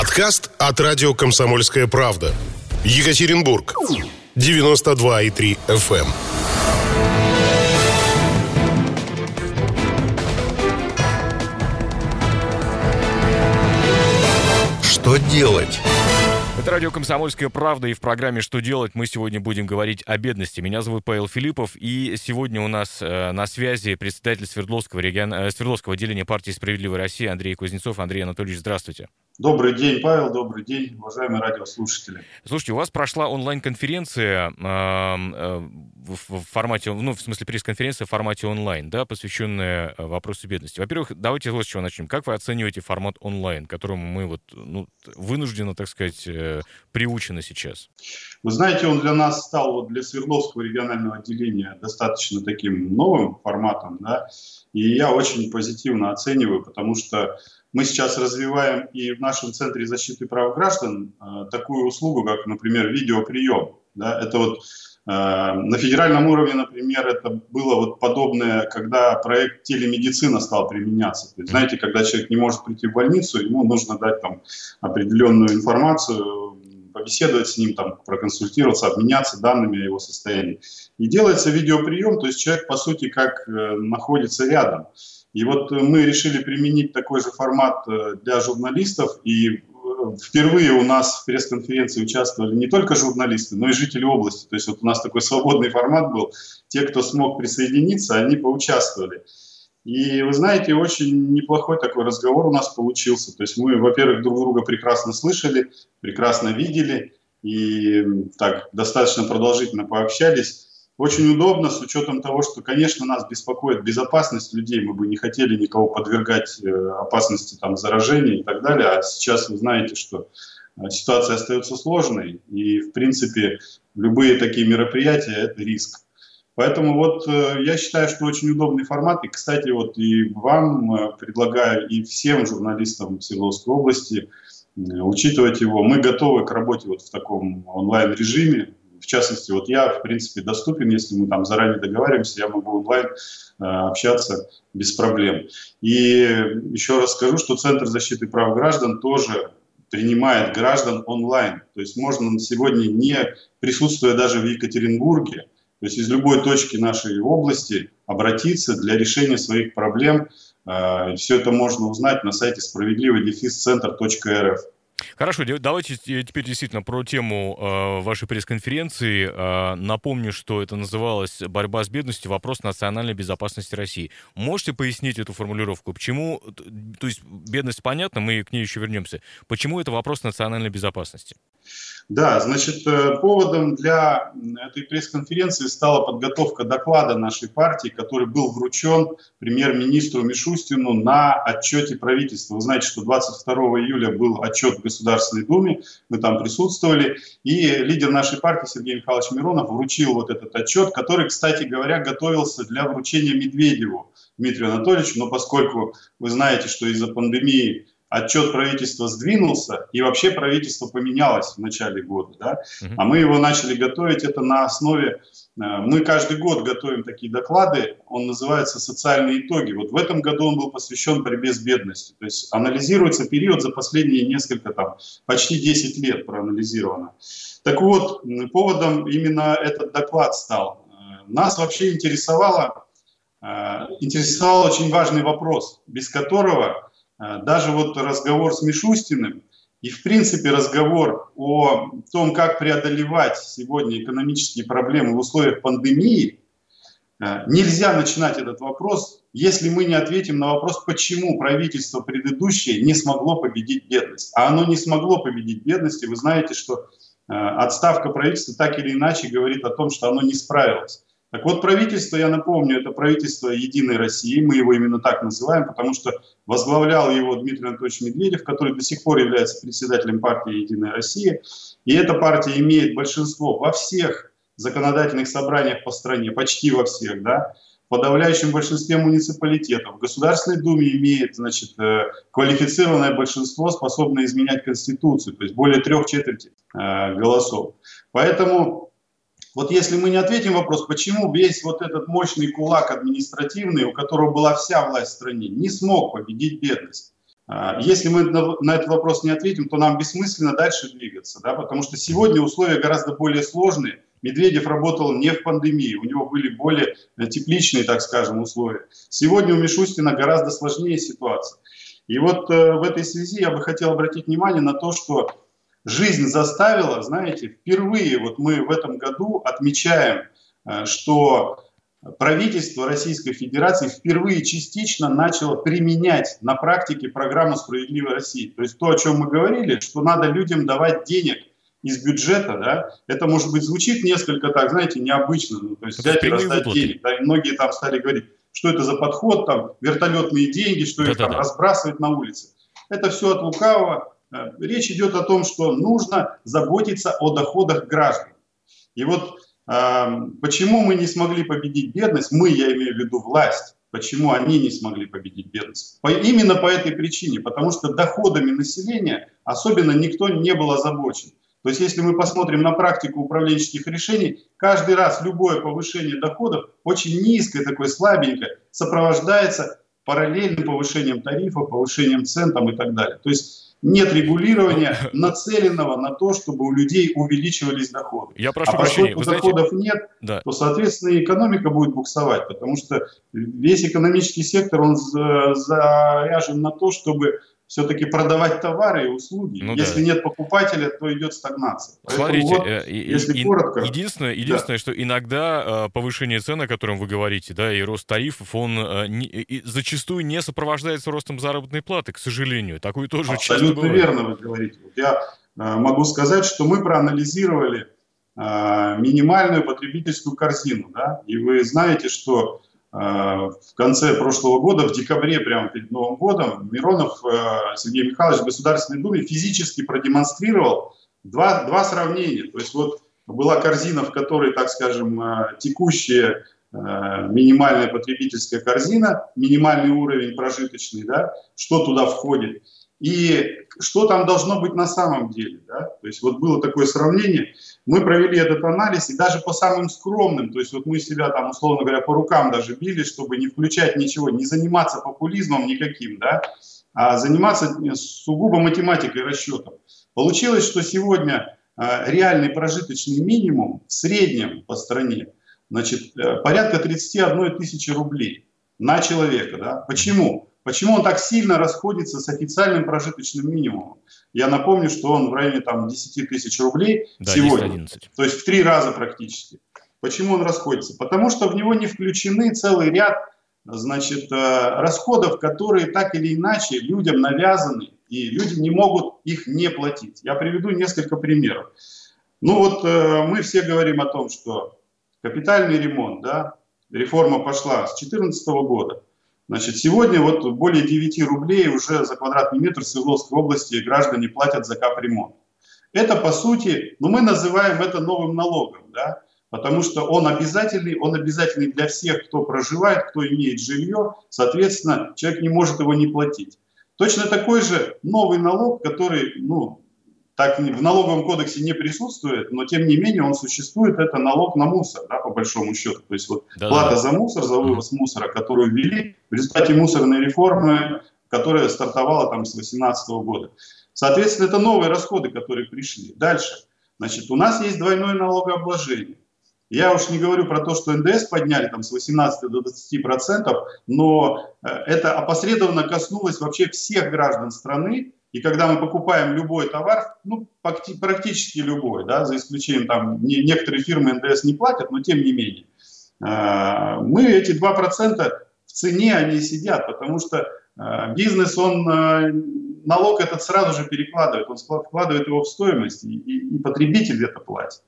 Подкаст от радио «Комсомольская правда». Екатеринбург. 92,3 FM. эм. Что делать? Это радио «Комсомольская правда» и в программе «Что делать» мы сегодня будем говорить о бедности. Меня зовут Павел Филиппов, и сегодня у нас э, на связи председатель Свердловского, регион, э, Свердловского отделения партии «Справедливая Россия» Андрей Кузнецов. Андрей Анатольевич, здравствуйте. Добрый день, Павел, добрый день, уважаемые радиослушатели. Слушайте, у вас прошла онлайн-конференция э, в, формате, ну, в смысле пресс-конференция в формате онлайн, да, посвященная э, вопросу бедности. Во-первых, давайте вот с чего начнем. Как вы оцениваете формат онлайн, которому мы вот, ну, вынуждены, так сказать, э, приучены сейчас? Вы знаете, он для нас стал, вот для Свердловского регионального отделения, достаточно таким новым форматом, да, и я очень позитивно оцениваю, потому что мы сейчас развиваем и в нашем Центре защиты прав граждан э, такую услугу, как, например, видеоприем. Да? Это вот э, на федеральном уровне, например, это было вот подобное, когда проект телемедицина стал применяться. То есть, знаете, когда человек не может прийти в больницу, ему нужно дать там определенную информацию, побеседовать с ним, там, проконсультироваться, обменяться данными о его состоянии. И делается видеоприем, то есть человек, по сути, как э, находится рядом. И вот мы решили применить такой же формат э, для журналистов, и э, впервые у нас в пресс-конференции участвовали не только журналисты, но и жители области. То есть вот у нас такой свободный формат был. Те, кто смог присоединиться, они поучаствовали. И вы знаете, очень неплохой такой разговор у нас получился. То есть мы, во-первых, друг друга прекрасно слышали, прекрасно видели и так достаточно продолжительно пообщались. Очень удобно с учетом того, что, конечно, нас беспокоит безопасность людей. Мы бы не хотели никого подвергать э, опасности там, заражения и так далее. А сейчас вы знаете, что э, ситуация остается сложной. И, в принципе, любые такие мероприятия – это риск. Поэтому вот э, я считаю, что очень удобный формат. И, кстати, вот и вам предлагаю, и всем журналистам Свердловской области учитывать его. Мы готовы к работе вот в таком онлайн-режиме в частности, вот я, в принципе, доступен, если мы там заранее договариваемся, я могу онлайн э, общаться без проблем. И еще раз скажу, что Центр защиты прав граждан тоже принимает граждан онлайн. То есть можно сегодня, не присутствуя даже в Екатеринбурге, то есть из любой точки нашей области обратиться для решения своих проблем. Э, Все это можно узнать на сайте справедливый дефис центр.рф. Хорошо, давайте теперь действительно про тему э, вашей пресс-конференции. Э, напомню, что это называлось «Борьба с бедностью. Вопрос национальной безопасности России». Можете пояснить эту формулировку? Почему, то есть бедность понятна, мы к ней еще вернемся. Почему это вопрос национальной безопасности? Да, значит, э, поводом для этой пресс-конференции стала подготовка доклада нашей партии, который был вручен премьер-министру Мишустину на отчете правительства. Вы знаете, что 22 июля был отчет в Государственной Думе, мы там присутствовали, и лидер нашей партии Сергей Михайлович Миронов вручил вот этот отчет, который, кстати говоря, готовился для вручения Медведеву Дмитрию Анатольевичу, но поскольку вы знаете, что из-за пандемии отчет правительства сдвинулся, и вообще правительство поменялось в начале года, да, а мы его начали готовить, это на основе, э, мы каждый год готовим такие доклады, он называется «Социальные итоги». Вот в этом году он был посвящен борьбе с бедностью, то есть анализируется период за последние несколько, там, почти 10 лет проанализировано. Так вот, поводом именно этот доклад стал. Э, нас вообще интересовало, э, интересовал очень важный вопрос, без которого даже вот разговор с Мишустиным и, в принципе, разговор о том, как преодолевать сегодня экономические проблемы в условиях пандемии, а, нельзя начинать этот вопрос, если мы не ответим на вопрос, почему правительство предыдущее не смогло победить бедность. А оно не смогло победить бедность, и вы знаете, что а, отставка правительства так или иначе говорит о том, что оно не справилось. Так вот, правительство, я напомню, это правительство Единой России, мы его именно так называем, потому что возглавлял его Дмитрий Анатольевич Медведев, который до сих пор является председателем партии Единая Россия. И эта партия имеет большинство во всех законодательных собраниях по стране, почти во всех, да, в подавляющем большинстве муниципалитетов. В Государственной Думе имеет значит, э, квалифицированное большинство, способное изменять Конституцию, то есть более трех четверти э, голосов. Поэтому вот если мы не ответим вопрос, почему весь вот этот мощный кулак административный, у которого была вся власть в стране, не смог победить бедность. А, если мы на этот вопрос не ответим, то нам бессмысленно дальше двигаться, да, потому что сегодня условия гораздо более сложные. Медведев работал не в пандемии, у него были более э, тепличные, так скажем, условия. Сегодня у Мишустина гораздо сложнее ситуация. И вот э, в этой связи я бы хотел обратить внимание на то, что жизнь заставила, знаете, впервые вот мы в этом году отмечаем, э, что правительство Российской Федерации впервые частично начало применять на практике программу «Справедливая Россия». То есть то, о чем мы говорили, что надо людям давать денег из бюджета, да, это, может быть, звучит несколько так, знаете, необычно, ну, то есть взять и раздать выплаты. денег. Да, и многие там стали говорить, что это за подход, там, вертолетные деньги, что да, их да, там да. разбрасывать на улице. Это все от лукавого. Э, речь идет о том, что нужно заботиться о доходах граждан. И вот Почему мы не смогли победить бедность? Мы, я имею в виду власть. Почему они не смогли победить бедность? Именно по этой причине, потому что доходами населения особенно никто не был озабочен. То есть если мы посмотрим на практику управленческих решений, каждый раз любое повышение доходов, очень низкое, такое слабенькое, сопровождается параллельным повышением тарифов, повышением цен там, и так далее. То есть нет регулирования, нацеленного на то, чтобы у людей увеличивались доходы. Я прошу а прощения. поскольку доходов знаете... нет, да. то, соответственно, экономика будет буксовать, потому что весь экономический сектор, он заряжен на то, чтобы все-таки продавать товары и услуги. Ну, если да. нет покупателя, то идет стагнация. Смотрите, вот, э, если и, коротко. Единственное, единственное да. что иногда э, повышение цен, о котором вы говорите, да, и рост тарифов, он э, не, и зачастую не сопровождается ростом заработной платы, к сожалению. Такое тоже Абсолютно верно вы говорите. Вот я э, могу сказать, что мы проанализировали э, минимальную потребительскую корзину, да, и вы знаете, что в конце прошлого года, в декабре, прямо перед Новым годом, Миронов э, Сергей Михайлович в Государственной Думе физически продемонстрировал два, два сравнения. То есть вот была корзина, в которой, так скажем, э, текущая минимальная потребительская корзина, минимальный уровень прожиточный, да, что туда входит – и что там должно быть на самом деле. Да? То есть вот было такое сравнение, мы провели этот анализ, и даже по самым скромным, то есть вот мы себя там, условно говоря, по рукам даже били, чтобы не включать ничего, не заниматься популизмом никаким, да, а заниматься сугубо математикой расчетом. Получилось, что сегодня э, реальный прожиточный минимум в среднем по стране, значит, э, порядка 31 тысячи рублей на человека. Да? Почему? Почему он так сильно расходится с официальным прожиточным минимумом? Я напомню, что он в районе там, 10 тысяч рублей да, сегодня. То есть в три раза практически. Почему он расходится? Потому что в него не включены целый ряд значит, э, расходов, которые так или иначе людям навязаны, и люди не могут их не платить. Я приведу несколько примеров. Ну вот э, мы все говорим о том, что капитальный ремонт, да, реформа пошла с 2014 года. Значит, сегодня вот более 9 рублей уже за квадратный метр в Свердловской области граждане платят за капремонт. Это, по сути, ну, мы называем это новым налогом, да, потому что он обязательный, он обязательный для всех, кто проживает, кто имеет жилье, соответственно, человек не может его не платить. Точно такой же новый налог, который, ну, так в налоговом кодексе не присутствует, но тем не менее он существует, это налог на мусор, да, по большому счету. То есть вот да, плата да. за мусор, за вывоз мусора, которую ввели в результате мусорной реформы, которая стартовала там с 2018 года. Соответственно, это новые расходы, которые пришли. Дальше. Значит, у нас есть двойное налогообложение. Я уж не говорю про то, что НДС подняли там с 18 до 20 процентов, но э, это опосредованно коснулось вообще всех граждан страны, и когда мы покупаем любой товар, ну, практически любой, да, за исключением там, не, некоторые фирмы НДС не платят, но тем не менее, э, мы эти 2% в цене они сидят, потому что э, бизнес, он э, налог этот сразу же перекладывает, он вкладывает его в стоимость, и, и, и потребитель это платит.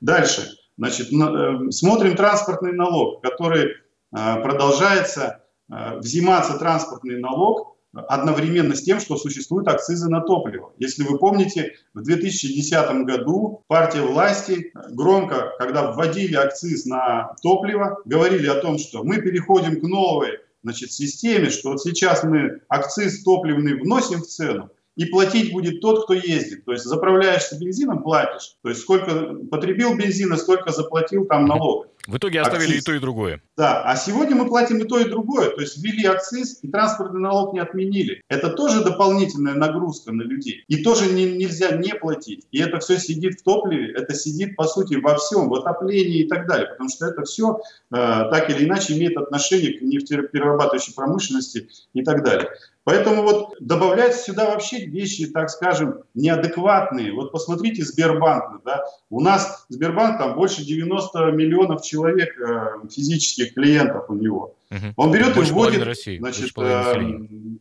Дальше, значит, э, смотрим транспортный налог, который э, продолжается э, взиматься транспортный налог одновременно с тем, что существуют акцизы на топливо. Если вы помните, в 2010 году партия власти громко, когда вводили акциз на топливо, говорили о том, что мы переходим к новой значит, системе, что вот сейчас мы акциз топливный вносим в цену, и платить будет тот, кто ездит. То есть заправляешься бензином, платишь. То есть сколько потребил бензина, сколько заплатил там налог. В итоге оставили акциз. и то, и другое. Да, а сегодня мы платим и то, и другое. То есть ввели акциз и транспортный налог не отменили. Это тоже дополнительная нагрузка на людей. И тоже не, нельзя не платить. И это все сидит в топливе, это сидит, по сути, во всем, в отоплении и так далее. Потому что это все э, так или иначе имеет отношение к нефтеперерабатывающей промышленности и так далее. Поэтому вот добавляются сюда вообще вещи, так скажем, неадекватные. Вот посмотрите Сбербанк. Да? У нас Сбербанк, там больше 90 миллионов человек э, физических клиентов у него. Угу. Он берет больше и вводит России, значит, э,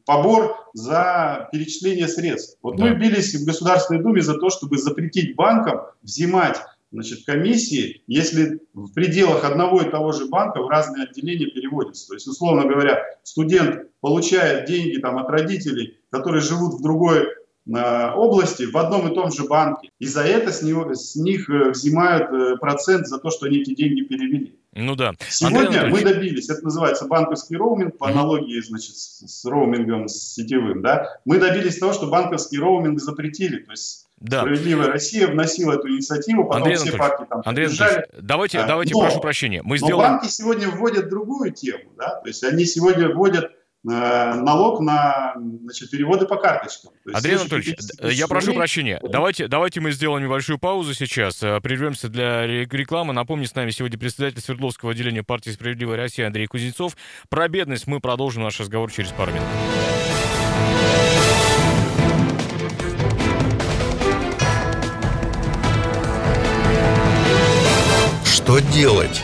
побор за перечисление средств. Вот да. мы бились в Государственной Думе за то, чтобы запретить банкам взимать значит, комиссии, если в пределах одного и того же банка в разные отделения переводятся. То есть, условно говоря, студент получает деньги там, от родителей, которые живут в другой э, области, в одном и том же банке. И за это с, него, с них э, взимают э, процент за то, что они эти деньги перевели. Ну да. Сегодня мы добились, это называется банковский роуминг, по аналогии значит, с, с роумингом с сетевым. Да? Мы добились того, что банковский роуминг запретили. То есть да. Справедливая Россия вносила эту инициативу, потом Андрей все партии там Андрей давайте, а, давайте, но, прошу прощения. Мы но сделаем... банки сегодня вводят другую тему, да, то есть они сегодня вводят э, налог на значит, переводы по карточкам. Андрей Анатольевич, я прошу рублей. прощения. Давайте, давайте мы сделаем небольшую паузу сейчас. Э, прервемся для рекламы. Напомню, с нами сегодня председатель Свердловского отделения партии «Справедливая Россия» Андрей Кузнецов. Про бедность мы продолжим наш разговор через пару минут. Что делать?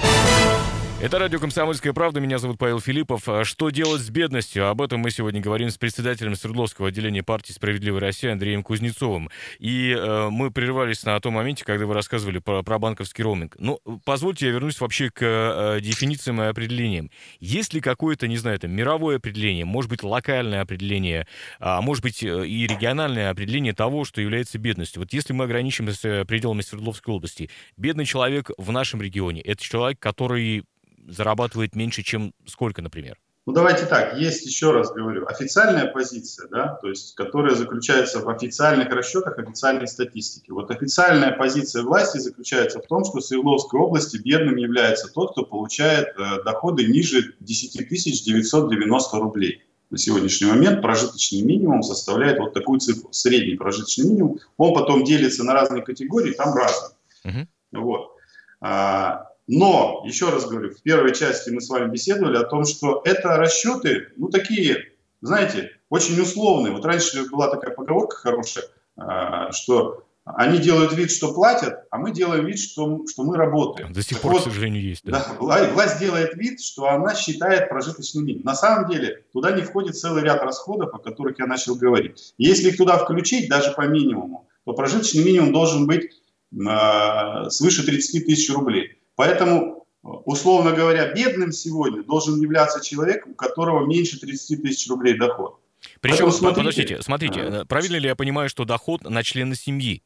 Это радио «Комсомольская правда». Меня зовут Павел Филиппов. А что делать с бедностью? Об этом мы сегодня говорим с председателем Свердловского отделения партии «Справедливая Россия» Андреем Кузнецовым. И э, мы прервались на том моменте, когда вы рассказывали про, про банковский роуминг. Ну, позвольте я вернусь вообще к э, дефинициям и определениям. Есть ли какое-то, не знаю, там, мировое определение, может быть, локальное определение, а может быть, э, и региональное определение того, что является бедностью? Вот если мы ограничимся пределами Свердловской области, бедный человек в нашем регионе – это человек, который зарабатывает меньше, чем сколько, например? Ну, давайте так, есть, еще раз говорю, официальная позиция, да, то есть, которая заключается в официальных расчетах, официальной статистике. Вот официальная позиция власти заключается в том, что в Свердловской области бедным является тот, кто получает э, доходы ниже 10 990 рублей. На сегодняшний момент прожиточный минимум составляет вот такую цифру, средний прожиточный минимум. Он потом делится на разные категории, там разные. Uh-huh. Вот. А, но, еще раз говорю, в первой части мы с вами беседовали о том, что это расчеты, ну, такие, знаете, очень условные. Вот раньше была такая поговорка хорошая, а, что они делают вид, что платят, а мы делаем вид, что, что мы работаем. До сих пор, вот, к сожалению, есть. Да. Да, власть делает вид, что она считает прожиточный минимум. На самом деле туда не входит целый ряд расходов, о которых я начал говорить. Если их туда включить, даже по минимуму, то прожиточный минимум должен быть э, свыше 30 тысяч рублей. Поэтому, условно говоря, бедным сегодня должен являться человек, у которого меньше 30 тысяч рублей доход. Причем, смотрите, подождите, смотрите, а, правильно ли я понимаю, что доход на члена семьи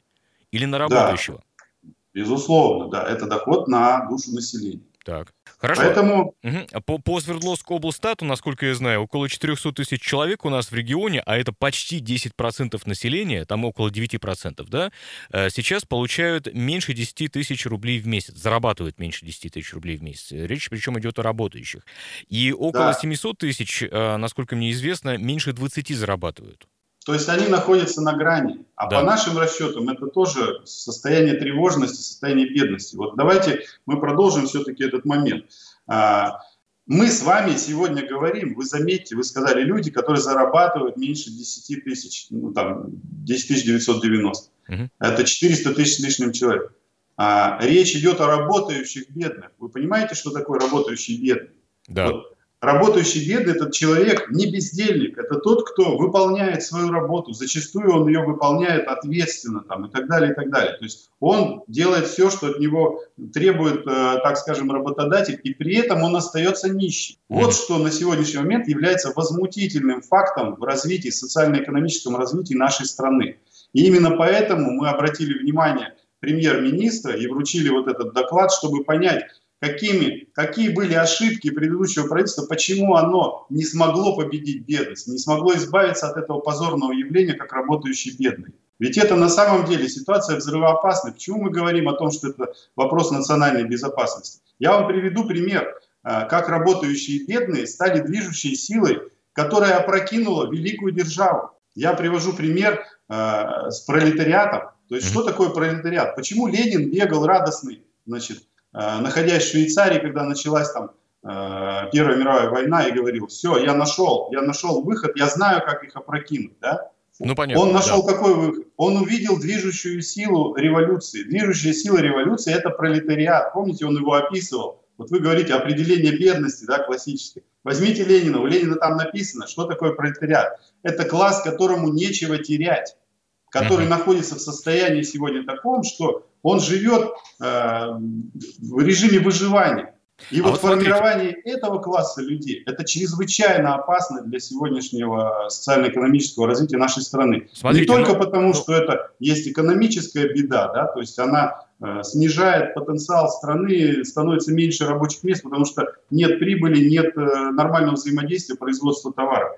или на работающего? Да, безусловно, да, это доход на душу населения. Так. Хорошо. Поэтому... Угу. По, по Свердловской облстату, насколько я знаю, около 400 тысяч человек у нас в регионе, а это почти 10% населения, там около 9%, да, э, сейчас получают меньше 10 тысяч рублей в месяц, зарабатывают меньше 10 тысяч рублей в месяц. Речь причем идет о работающих. И около да. 700 тысяч, э, насколько мне известно, меньше 20 зарабатывают. То есть они находятся на грани. А да. по нашим расчетам это тоже состояние тревожности, состояние бедности. Вот давайте мы продолжим все-таки этот момент. А, мы с вами сегодня говорим, вы заметьте, вы сказали люди, которые зарабатывают меньше 10 тысяч, ну там 10 990. Угу. Это 400 тысяч с лишним человек. А, речь идет о работающих бедных. Вы понимаете, что такое работающий бедный? Да. Вот Работающий бедный – этот человек не бездельник, это тот, кто выполняет свою работу, зачастую он ее выполняет ответственно там, и так далее, и так далее. То есть он делает все, что от него требует, э, так скажем, работодатель, и при этом он остается нищим. Вот что на сегодняшний момент является возмутительным фактом в развитии, социально-экономическом развитии нашей страны. И именно поэтому мы обратили внимание премьер-министра и вручили вот этот доклад, чтобы понять, какими, какие были ошибки предыдущего правительства, почему оно не смогло победить бедность, не смогло избавиться от этого позорного явления, как работающий бедный. Ведь это на самом деле ситуация взрывоопасная. Почему мы говорим о том, что это вопрос национальной безопасности? Я вам приведу пример, как работающие бедные стали движущей силой, которая опрокинула великую державу. Я привожу пример с пролетариатом. То есть, что такое пролетариат? Почему Ленин бегал радостный, значит, находясь в Швейцарии, когда началась там Первая мировая война, и говорил, все, я нашел, я нашел выход, я знаю, как их опрокинуть, да? Ну, понятно, он нашел да. какой выход? Он увидел движущую силу революции. Движущая сила революции – это пролетариат. Помните, он его описывал. Вот вы говорите определение бедности, да, классическое. Возьмите Ленина, у Ленина там написано, что такое пролетариат. Это класс, которому нечего терять, который uh-huh. находится в состоянии сегодня таком, что он живет э, в режиме выживания. И а вот, вот формирование смотрите. этого класса людей, это чрезвычайно опасно для сегодняшнего социально-экономического развития нашей страны. Смотрите, Не только ну, потому, ну... что это есть экономическая беда, да, то есть она э, снижает потенциал страны, становится меньше рабочих мест, потому что нет прибыли, нет э, нормального взаимодействия производства товаров.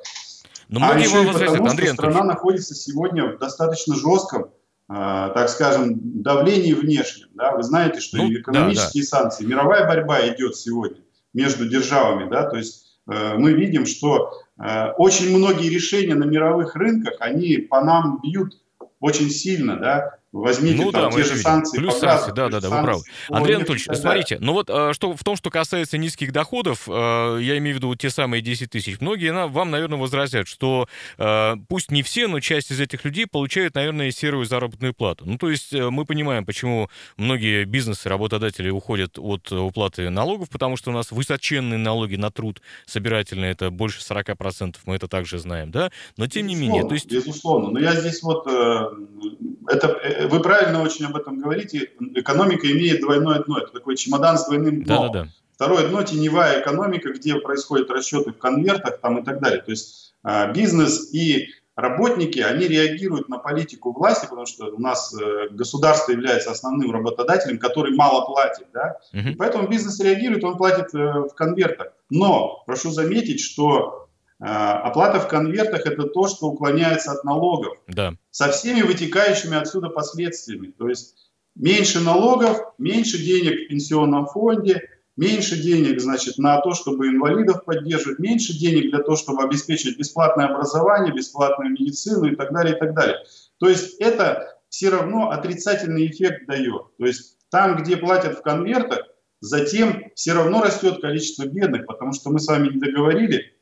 Но а еще и потому, Андрей что страна находится сегодня в достаточно жестком так скажем, давлении внешнем. Да? Вы знаете, что ну, экономические да, да. санкции, мировая борьба идет сегодня между державами. Да? То есть э, мы видим, что э, очень многие решения на мировых рынках, они по нам бьют очень сильно. Да? Возьмите ну, там да, те же санкции. Плюс санкции, да, да, да, вы правы. Андрей Анатольевич, смотрите, ну вот э, что, в том, что касается низких доходов, э, я имею в виду те самые 10 тысяч, многие вам, наверное, возразят, что э, пусть не все, но часть из этих людей получают, наверное, серую заработную плату. Ну, то есть мы понимаем, почему многие бизнесы, работодатели уходят от уплаты налогов, потому что у нас высоченные налоги на труд собирательные, это больше 40%, мы это также знаем, да? Но тем безусловно, не менее, то есть... Безусловно, но я здесь вот... Это вы правильно очень об этом говорите. Экономика имеет двойное дно. Это такой чемодан с двойным дном. Да, да, да. Второе дно – теневая экономика, где происходят расчеты в конвертах там, и так далее. То есть э, бизнес и работники, они реагируют на политику власти, потому что у нас э, государство является основным работодателем, который мало платит. Да? Угу. И поэтому бизнес реагирует, он платит э, в конвертах. Но прошу заметить, что а, оплата в конвертах – это то, что уклоняется от налогов. Да. Со всеми вытекающими отсюда последствиями. То есть меньше налогов, меньше денег в пенсионном фонде, меньше денег, значит, на то, чтобы инвалидов поддерживать, меньше денег для того, чтобы обеспечить бесплатное образование, бесплатную медицину и так далее, и так далее. То есть это все равно отрицательный эффект дает. То есть там, где платят в конвертах, затем все равно растет количество бедных, потому что мы с вами не договорили,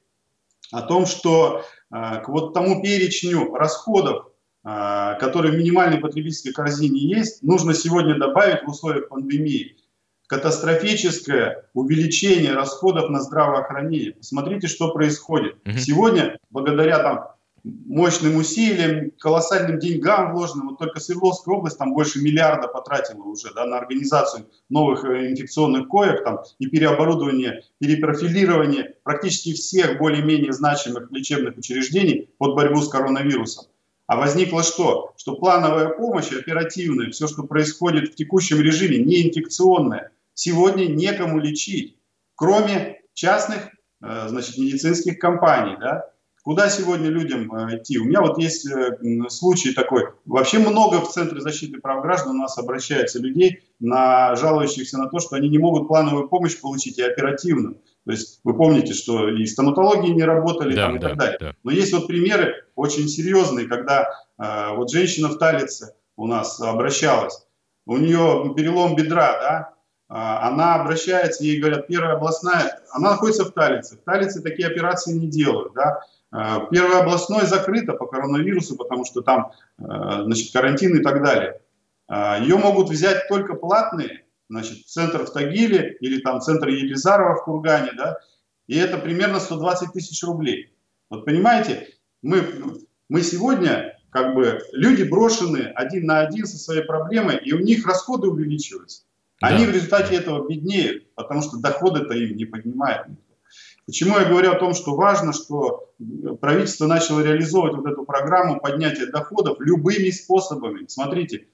о том, что э, к вот тому перечню расходов, э, которые в минимальной потребительской корзине есть, нужно сегодня добавить в условиях пандемии катастрофическое увеличение расходов на здравоохранение. Посмотрите, что происходит. Угу. Сегодня, благодаря там мощным усилиям, колоссальным деньгам вложенным. Вот только Свердловская область там больше миллиарда потратила уже да, на организацию новых э, инфекционных коек там, и переоборудование, перепрофилирование практически всех более-менее значимых лечебных учреждений под борьбу с коронавирусом. А возникло что? Что плановая помощь, оперативная, все, что происходит в текущем режиме, неинфекционная, сегодня некому лечить, кроме частных э, значит, медицинских компаний. Да? Куда сегодня людям э, идти? У меня вот есть э, случай такой. Вообще много в Центре защиты прав граждан у нас обращается людей, на, жалующихся на то, что они не могут плановую помощь получить и оперативно. То есть вы помните, что и стоматологии не работали да, там, и да, так далее. Да. Но есть вот примеры очень серьезные, когда э, вот женщина в Талице у нас обращалась, у нее перелом бедра, да, а, она обращается, ей говорят, первая областная, она находится в Талице. В Талице такие операции не делают, да. Э, первое областное закрыто по коронавирусу, потому что там э, значит, карантин и так далее. Э, Ее могут взять только платные, значит, центр в Тагиле или там центр Елизарова в Кургане, да, и это примерно 120 тысяч рублей. Вот понимаете, мы, мы сегодня, как бы, люди брошены один на один со своей проблемой, и у них расходы увеличиваются. Они да. в результате этого беднеют, потому что доходы-то им не поднимают. Почему я говорю о том, что важно, что правительство начало реализовывать вот эту программу поднятия доходов любыми способами. Смотрите,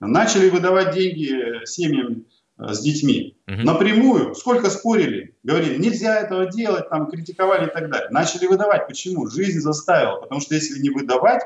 начали выдавать деньги семьям э, с детьми. Угу. Напрямую. Сколько спорили. Говорили, нельзя этого делать, там, критиковали и так далее. Начали выдавать. Почему? Жизнь заставила. Потому что если не выдавать,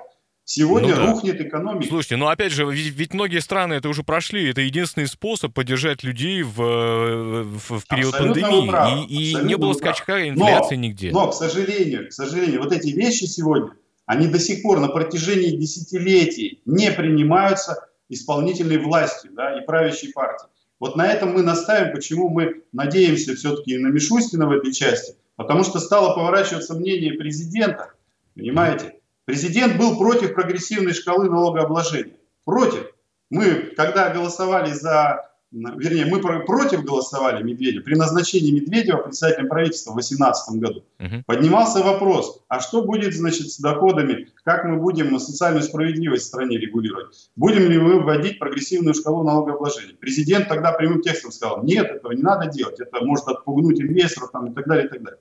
Сегодня ну, да. рухнет экономика. Слушайте, ну опять же, ведь, ведь многие страны это уже прошли. Это единственный способ поддержать людей в, в, в период абсолютно пандемии. И, и не было скачка инфляции но, нигде. Но, к сожалению, к сожалению, вот эти вещи сегодня, они до сих пор на протяжении десятилетий не принимаются исполнительной властью да, и правящей партией. Вот на этом мы наставим, почему мы надеемся все-таки на Мишустина в этой части, потому что стало поворачиваться мнение президента, понимаете? Президент был против прогрессивной шкалы налогообложения. Против. Мы, когда голосовали за, вернее, мы против голосовали Медведева, при назначении Медведева председателем правительства в 2018 году, угу. поднимался вопрос, а что будет, значит, с доходами, как мы будем социальную справедливость в стране регулировать? Будем ли мы вводить прогрессивную шкалу налогообложения? Президент тогда прямым текстом сказал, нет, этого не надо делать, это может отпугнуть инвесторов там, и так далее, и так далее.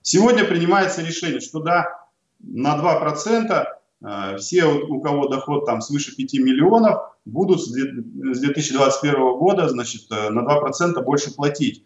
Сегодня принимается решение, что да, на 2% э, все, у кого доход там свыше 5 миллионов, будут с 2021 года значит, э, на 2% больше платить.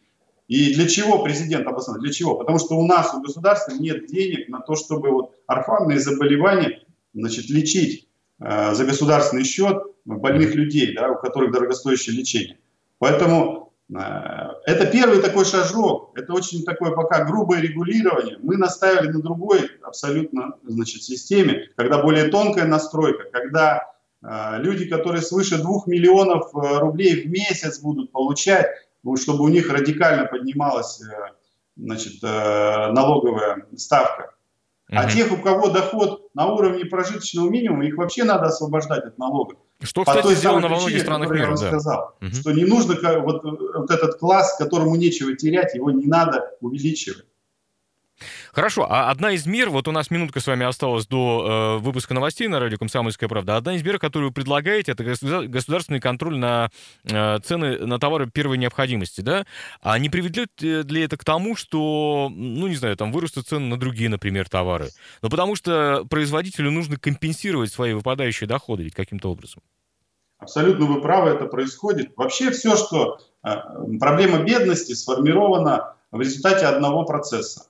И для чего президент обосновал? Для чего? Потому что у нас, у государства нет денег на то, чтобы вот орфанные заболевания значит, лечить э, за государственный счет больных людей, да, у которых дорогостоящее лечение. Поэтому это первый такой шажок, это очень такое пока грубое регулирование. Мы наставили на другой абсолютно значит, системе, когда более тонкая настройка, когда э, люди, которые свыше 2 миллионов э, рублей в месяц будут получать, ну, чтобы у них радикально поднималась э, значит, э, налоговая ставка. А тех, у кого доход на уровне прожиточного минимума, их вообще надо освобождать от налогов. Что, кстати, той сделано во многих странах мира. Я да. сказал, угу. что не нужно вот, вот этот класс, которому нечего терять, его не надо увеличивать. Хорошо, а одна из мер, вот у нас минутка с вами осталась до э, выпуска новостей на радио «Комсомольская правда», одна из мер, которую вы предлагаете, это государственный контроль на э, цены на товары первой необходимости, да? А не приведет ли это к тому, что, ну, не знаю, там вырастут цены на другие, например, товары? Ну, потому что производителю нужно компенсировать свои выпадающие доходы ведь каким-то образом. Абсолютно вы правы, это происходит. Вообще все, что э, проблема бедности сформирована в результате одного процесса.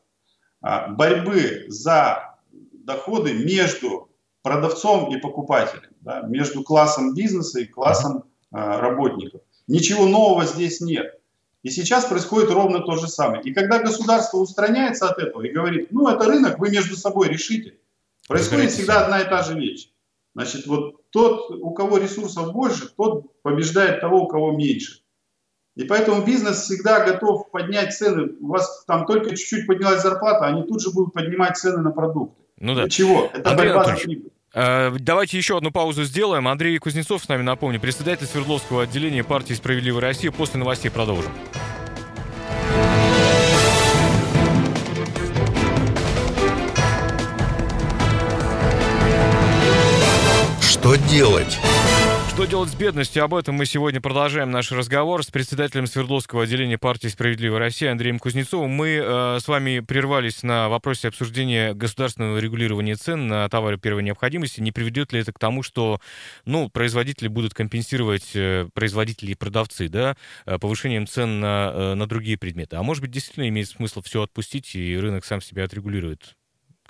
А, борьбы за доходы между продавцом и покупателем, да, между классом бизнеса и классом э, работников. Ничего нового здесь нет. И сейчас происходит ровно то же самое. И когда государство устраняется от этого и говорит, ну это рынок, вы между собой решите, происходит всегда одна и та же вещь. Значит, вот тот, у кого ресурсов больше, тот побеждает того, у кого меньше. И поэтому бизнес всегда готов поднять цены. У вас там только чуть-чуть поднялась зарплата, они тут же будут поднимать цены на продукты. Ну да. Для чего? Это Андрей борьба за прибыль. Э, давайте еще одну паузу сделаем. Андрей Кузнецов с нами, напомню, председатель Свердловского отделения партии «Справедливая Россия». После новостей продолжим. Что делать? Что делать с бедностью? Об этом мы сегодня продолжаем наш разговор с председателем Свердловского отделения партии «Справедливая Россия» Андреем Кузнецовым. Мы э, с вами прервались на вопросе обсуждения государственного регулирования цен на товары первой необходимости. Не приведет ли это к тому, что ну, производители будут компенсировать, э, производители и продавцы, да, э, повышением цен на, э, на другие предметы? А может быть, действительно имеет смысл все отпустить, и рынок сам себя отрегулирует?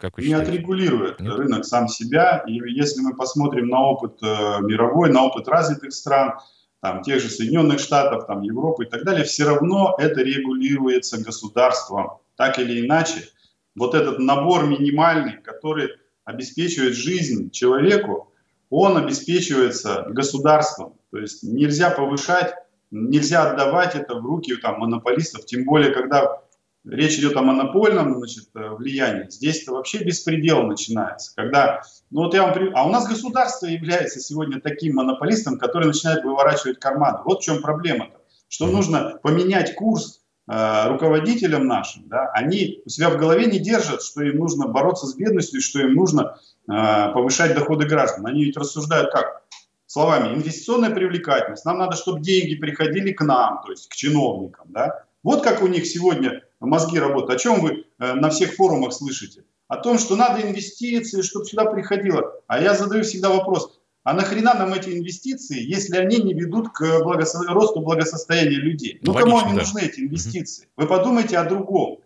Как вы не отрегулирует Нет? рынок сам себя. И если мы посмотрим на опыт э, мировой, на опыт развитых стран, там, тех же Соединенных Штатов, там, Европы и так далее, все равно это регулируется государством, так или иначе. Вот этот набор минимальный, который обеспечивает жизнь человеку, он обеспечивается государством. То есть нельзя повышать, нельзя отдавать это в руки там, монополистов, тем более, когда речь идет о монопольном значит, э, влиянии, здесь это вообще беспредел начинается. Когда, ну вот я вам, а у нас государство является сегодня таким монополистом, который начинает выворачивать карманы. Вот в чем проблема-то. Что нужно поменять курс э, руководителям нашим. Да? Они у себя в голове не держат, что им нужно бороться с бедностью, что им нужно э, повышать доходы граждан. Они ведь рассуждают как? Словами, инвестиционная привлекательность. Нам надо, чтобы деньги приходили к нам, то есть к чиновникам. Да? Вот как у них сегодня мозги работают. О чем вы э, на всех форумах слышите? О том, что надо инвестиции, чтобы сюда приходило. А я задаю всегда вопрос, а нахрена нам эти инвестиции, если они не ведут к благосо... росту благосостояния людей? Ну, Логично, кому они да. нужны, эти инвестиции? Вы подумайте о другом.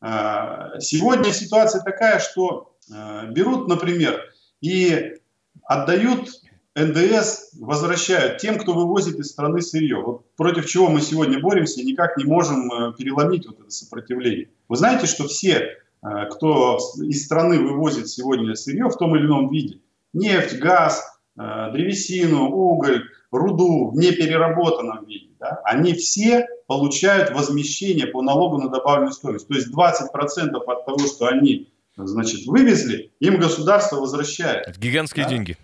А, сегодня ситуация такая, что э, берут, например, и отдают НДС, возвращают тем, кто вывозит из страны сырье. Вот против чего мы сегодня боремся, никак не можем э, переломить вот это сопротивление. Вы знаете, что все, э, кто из страны вывозит сегодня сырье в том или ином виде, нефть, газ, э, древесину, уголь, руду в непереработанном виде, да, они все получают возмещение по налогу на добавленную стоимость. То есть 20% от того, что они значит, вывезли, им государство возвращает. Это гигантские да? деньги.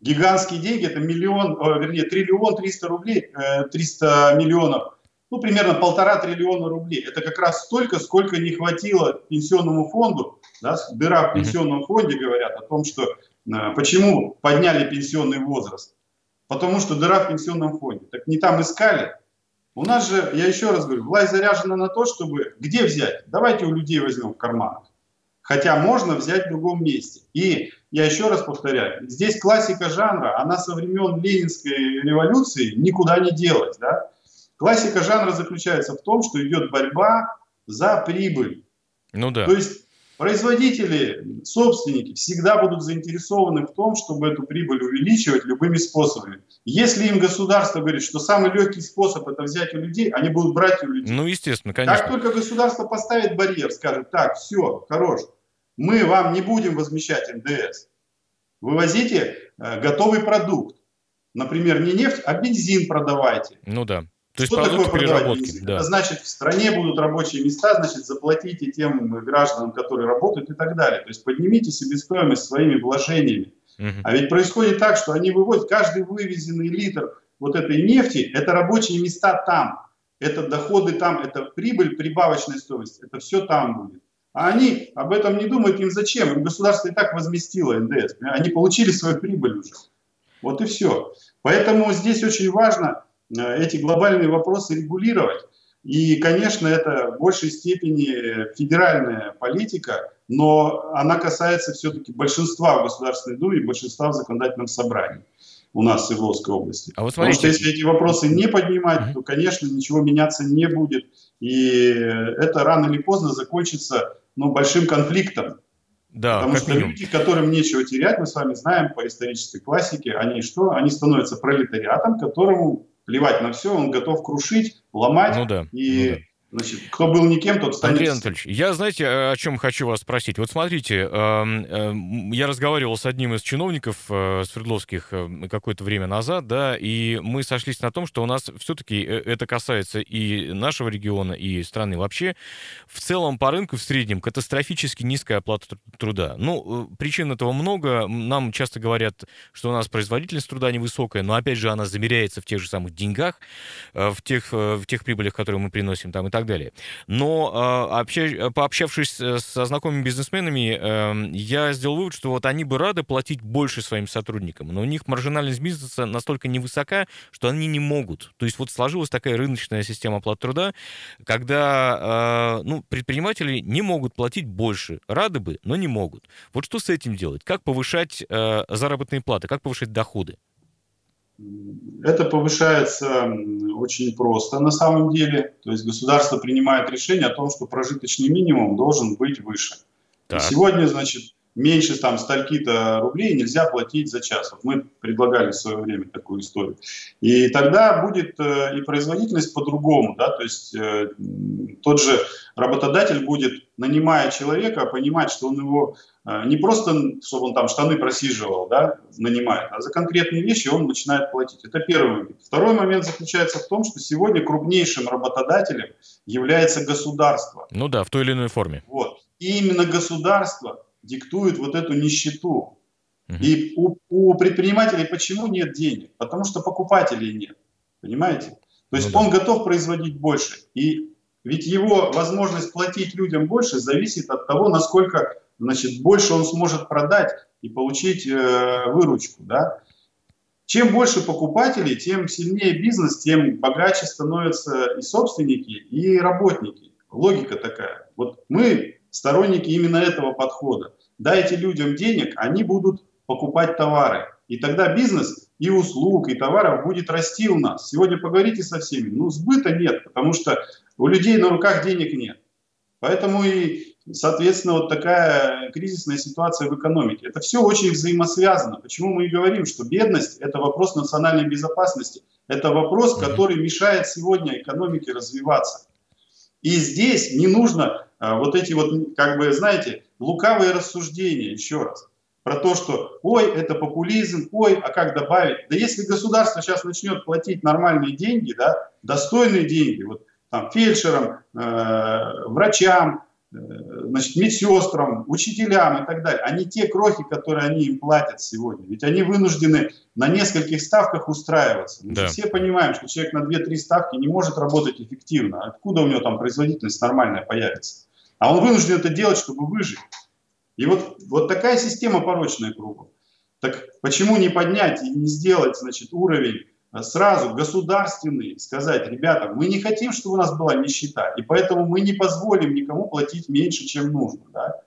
Гигантские деньги, это миллион, вернее, триллион триста рублей, 300 миллионов, ну, примерно полтора триллиона рублей. Это как раз столько, сколько не хватило пенсионному фонду, да, дыра в пенсионном фонде говорят о том, что э, почему подняли пенсионный возраст. Потому что дыра в пенсионном фонде. Так не там искали. У нас же, я еще раз говорю, власть заряжена на то, чтобы... Где взять? Давайте у людей возьмем в карманах. Хотя можно взять в другом месте. И я еще раз повторяю, здесь классика жанра, она со времен Ленинской революции никуда не делась. Да? Классика жанра заключается в том, что идет борьба за прибыль. Ну да. То есть Производители, собственники всегда будут заинтересованы в том, чтобы эту прибыль увеличивать любыми способами. Если им государство говорит, что самый легкий способ это взять у людей, они будут брать у людей. Ну, естественно, конечно. Как только государство поставит барьер, скажет, так, все, хорош, мы вам не будем возмещать НДС. Вывозите э, готовый продукт. Например, не нефть, а бензин продавайте. Ну да. То есть Что такое переработки? Да. Это значит, в стране будут рабочие места, значит, заплатите тем гражданам, которые работают и так далее. То есть поднимите себестоимость своими вложениями. Угу. А ведь происходит так, что они вывозят каждый вывезенный литр вот этой нефти, это рабочие места там, это доходы там, это прибыль, прибавочная стоимость, это все там будет. А они об этом не думают, им зачем? Им государство и так возместило НДС. Они получили свою прибыль уже. Вот и все. Поэтому здесь очень важно Э, эти глобальные вопросы регулировать. И, конечно, это в большей степени федеральная политика, но она касается все-таки большинства в Государственной Думе и большинства в законодательном собрании у нас в Свердловской области. А вот Потому что если эти вопросы не поднимать, то, конечно, ничего меняться не будет. И это рано или поздно закончится ну, большим конфликтом. Да, Потому что минимум. люди, которым нечего терять, мы с вами знаем по исторической классике, они что? Они становятся пролетариатом, которому плевать на все, он готов крушить, ломать ну да, и ну да. Значит, кто был никем, тот станет... Андрей Анатольевич, я, знаете, о чем хочу вас спросить? Вот смотрите, эм, эм, я разговаривал с одним из чиновников э, Свердловских э, какое-то время назад, да, и мы сошлись на том, что у нас все-таки э, это касается и нашего региона, и страны вообще. В целом по рынку в среднем катастрофически низкая оплата труда. Ну, причин этого много. Нам часто говорят, что у нас производительность труда невысокая, но, опять же, она замеряется в тех же самых деньгах, в тех, в тех прибылях, которые мы приносим там и так так далее. Но а, обща... пообщавшись э, со знакомыми бизнесменами, эм, я сделал вывод, что вот они бы рады платить больше своим сотрудникам, но у них маржинальность бизнеса настолько невысока, что они не могут. То есть вот сложилась такая рыночная система оплаты труда, когда а, ну, предприниматели не могут платить больше. Рады бы, но не могут. Вот что с этим делать? Как повышать э, заработные платы? Как повышать доходы? Это повышается очень просто на самом деле. То есть государство принимает решение о том, что прожиточный минимум должен быть выше. Сегодня, значит, меньше там стальки-то рублей нельзя платить за час. Вот мы предлагали в свое время такую историю. И тогда будет э, и производительность по-другому. Да? То есть э, тот же работодатель будет, нанимая человека, понимать, что он его э, не просто, чтобы он там штаны просиживал, да, нанимает, а за конкретные вещи он начинает платить. Это первый момент. Второй момент заключается в том, что сегодня крупнейшим работодателем является государство. Ну да, в той или иной форме. Вот. И именно государство диктует вот эту нищету. И у, у предпринимателей почему нет денег? Потому что покупателей нет. Понимаете? То есть ну, да. он готов производить больше. И ведь его возможность платить людям больше зависит от того, насколько значит, больше он сможет продать и получить э, выручку. Да? Чем больше покупателей, тем сильнее бизнес, тем богаче становятся и собственники, и работники. Логика такая. Вот мы сторонники именно этого подхода. Дайте людям денег, они будут покупать товары. И тогда бизнес и услуг, и товаров будет расти у нас. Сегодня поговорите со всеми. Ну, сбыта нет, потому что у людей на руках денег нет. Поэтому и соответственно, вот такая кризисная ситуация в экономике. Это все очень взаимосвязано. Почему мы и говорим, что бедность – это вопрос национальной безопасности. Это вопрос, который мешает сегодня экономике развиваться. И здесь не нужно вот эти вот, как бы, знаете, лукавые рассуждения, еще раз, про то, что ой, это популизм, ой, а как добавить? Да если государство сейчас начнет платить нормальные деньги, да, достойные деньги, вот там фельдшерам, э, врачам, э, значит, медсестрам, учителям и так далее, а не те крохи, которые они им платят сегодня. Ведь они вынуждены на нескольких ставках устраиваться. Мы да. все понимаем, что человек на 2-3 ставки не может работать эффективно. Откуда у него там производительность нормальная появится? А он вынужден это делать, чтобы выжить. И вот, вот такая система порочная кругом. Так почему не поднять и не сделать значит, уровень э, сразу государственный, сказать, ребята, мы не хотим, чтобы у нас была нищета, и поэтому мы не позволим никому платить меньше, чем нужно. Да?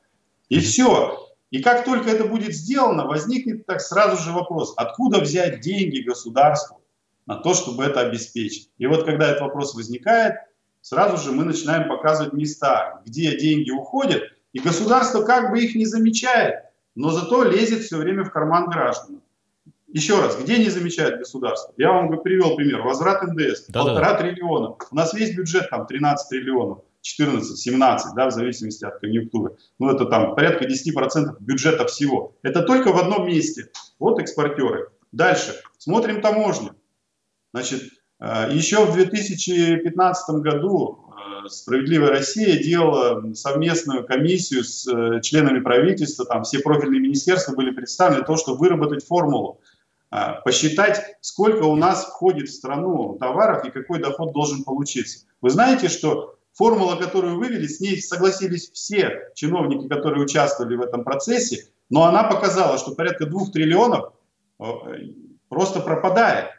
И все. И как только это будет сделано, возникнет так сразу же вопрос, откуда взять деньги государству на то, чтобы это обеспечить. И вот когда этот вопрос возникает, сразу же мы начинаем показывать места, где деньги уходят, и государство как бы их не замечает, но зато лезет все время в карман граждан. Еще раз, где не замечает государство? Я вам привел пример. Возврат НДС. Да, полтора да. триллиона. У нас весь бюджет там 13 триллионов. 14, 17, да, в зависимости от конъюнктуры. Ну, это там порядка 10% бюджета всего. Это только в одном месте. Вот экспортеры. Дальше. Смотрим таможню. Значит, еще в 2015 году «Справедливая Россия» делала совместную комиссию с э, членами правительства, там все профильные министерства были представлены, то, чтобы выработать формулу, посчитать, сколько у нас входит в страну товаров и какой доход должен получиться. Вы знаете, что формула, которую вывели, с ней согласились все чиновники, которые участвовали в этом процессе, но она показала, что порядка двух триллионов э, просто пропадает.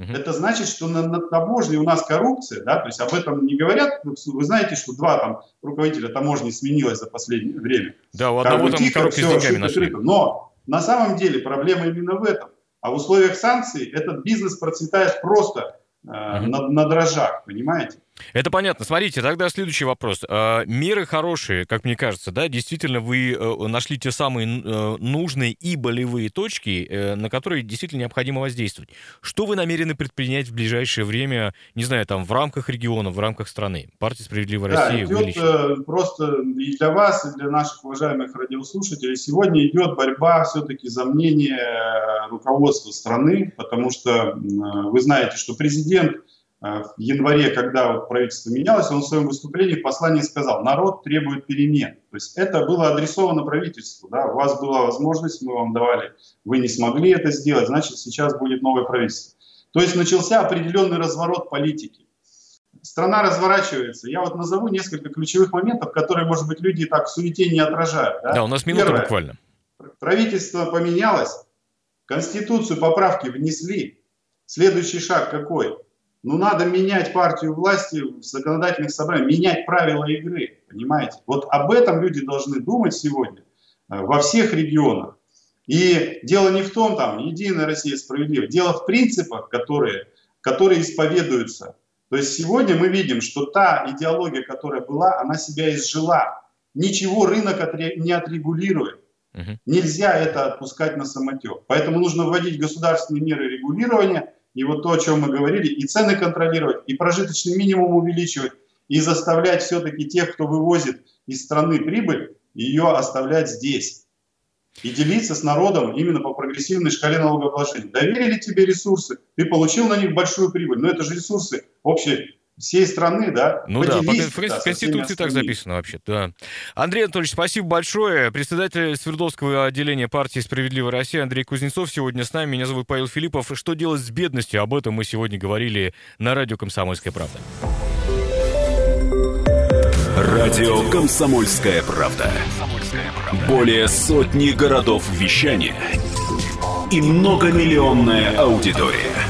Угу. Это значит, что на, на таможне у нас коррупция, да, то есть об этом не говорят. Вы знаете, что два там руководителя таможни сменилось за последнее время. Да, у одного как бы, там тихо, коробки все, с деньгами нашли. Но на самом деле проблема именно в этом. А в условиях санкций этот бизнес процветает просто э, угу. на, на дрожжах, понимаете? Это понятно. Смотрите, тогда следующий вопрос. А, меры хорошие, как мне кажется, да, действительно вы э, нашли те самые э, нужные и болевые точки, э, на которые действительно необходимо воздействовать. Что вы намерены предпринять в ближайшее время, не знаю, там, в рамках региона, в рамках страны? Партия «Справедливая да, Россия» идет, просто и для вас, и для наших уважаемых радиослушателей сегодня идет борьба все-таки за мнение руководства страны, потому что вы знаете, что президент в январе, когда вот правительство менялось, он в своем выступлении в послании сказал, народ требует перемен. То есть это было адресовано правительству. Да? У вас была возможность, мы вам давали, вы не смогли это сделать, значит сейчас будет новое правительство. То есть начался определенный разворот политики. Страна разворачивается. Я вот назову несколько ключевых моментов, которые, может быть, люди так в суете не отражают. Да, да у нас минута Первое. буквально. Правительство поменялось, Конституцию поправки внесли. Следующий шаг какой? Ну, надо менять партию власти в законодательных собраниях, менять правила игры, понимаете? Вот об этом люди должны думать сегодня э, во всех регионах. И дело не в том, там, Единая Россия справедлива, дело в принципах, которые, которые исповедуются. То есть сегодня мы видим, что та идеология, которая была, она себя изжила. Ничего рынок не отрегулирует. Угу. Нельзя это отпускать на самотек. Поэтому нужно вводить государственные меры регулирования – и вот то, о чем мы говорили, и цены контролировать, и прожиточный минимум увеличивать, и заставлять все-таки тех, кто вывозит из страны прибыль, ее оставлять здесь. И делиться с народом именно по прогрессивной шкале налогообложения. Доверили тебе ресурсы, ты получил на них большую прибыль, но это же ресурсы общие всей страны, да? Ну да, по, в да, Конституции так записано вообще, да. Андрей Анатольевич, спасибо большое. Председатель Свердловского отделения партии «Справедливая Россия» Андрей Кузнецов сегодня с нами. Меня зовут Павел Филиппов. Что делать с бедностью? Об этом мы сегодня говорили на радио «Комсомольская правда». Радио «Комсомольская правда». Более сотни городов вещания и многомиллионная аудитория.